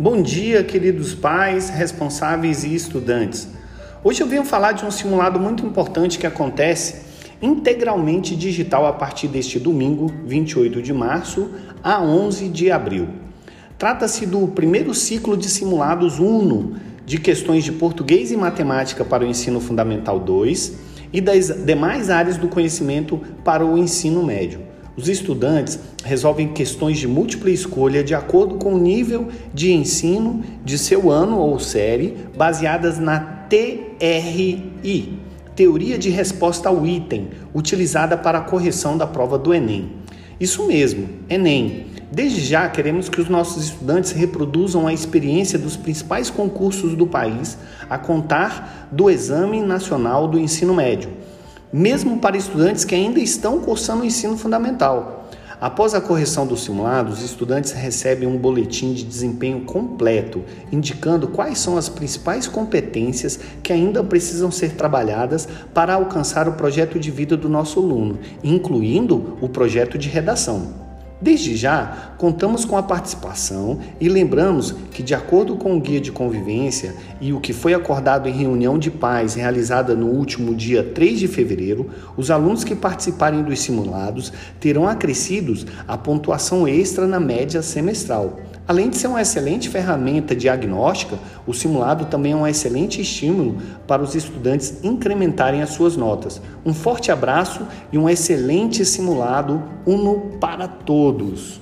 Bom dia, queridos pais, responsáveis e estudantes. Hoje eu venho falar de um simulado muito importante que acontece integralmente digital a partir deste domingo, 28 de março, a 11 de abril. Trata-se do primeiro ciclo de simulados UNO de questões de português e matemática para o ensino fundamental 2 e das demais áreas do conhecimento para o ensino médio. Os estudantes resolvem questões de múltipla escolha de acordo com o nível de ensino de seu ano ou série, baseadas na TRI, Teoria de Resposta ao Item, utilizada para a correção da prova do Enem. Isso mesmo, Enem. Desde já queremos que os nossos estudantes reproduzam a experiência dos principais concursos do país, a contar do Exame Nacional do Ensino Médio mesmo para estudantes que ainda estão cursando o ensino fundamental. Após a correção do simulado, os estudantes recebem um boletim de desempenho completo, indicando quais são as principais competências que ainda precisam ser trabalhadas para alcançar o projeto de vida do nosso aluno, incluindo o projeto de redação. Desde já, contamos com a participação e lembramos que, de acordo com o guia de convivência e o que foi acordado em reunião de pais realizada no último dia 3 de fevereiro, os alunos que participarem dos simulados terão acrescidos a pontuação extra na média semestral. Além de ser uma excelente ferramenta diagnóstica, o simulado também é um excelente estímulo para os estudantes incrementarem as suas notas. Um forte abraço e um excelente simulado Uno para todos!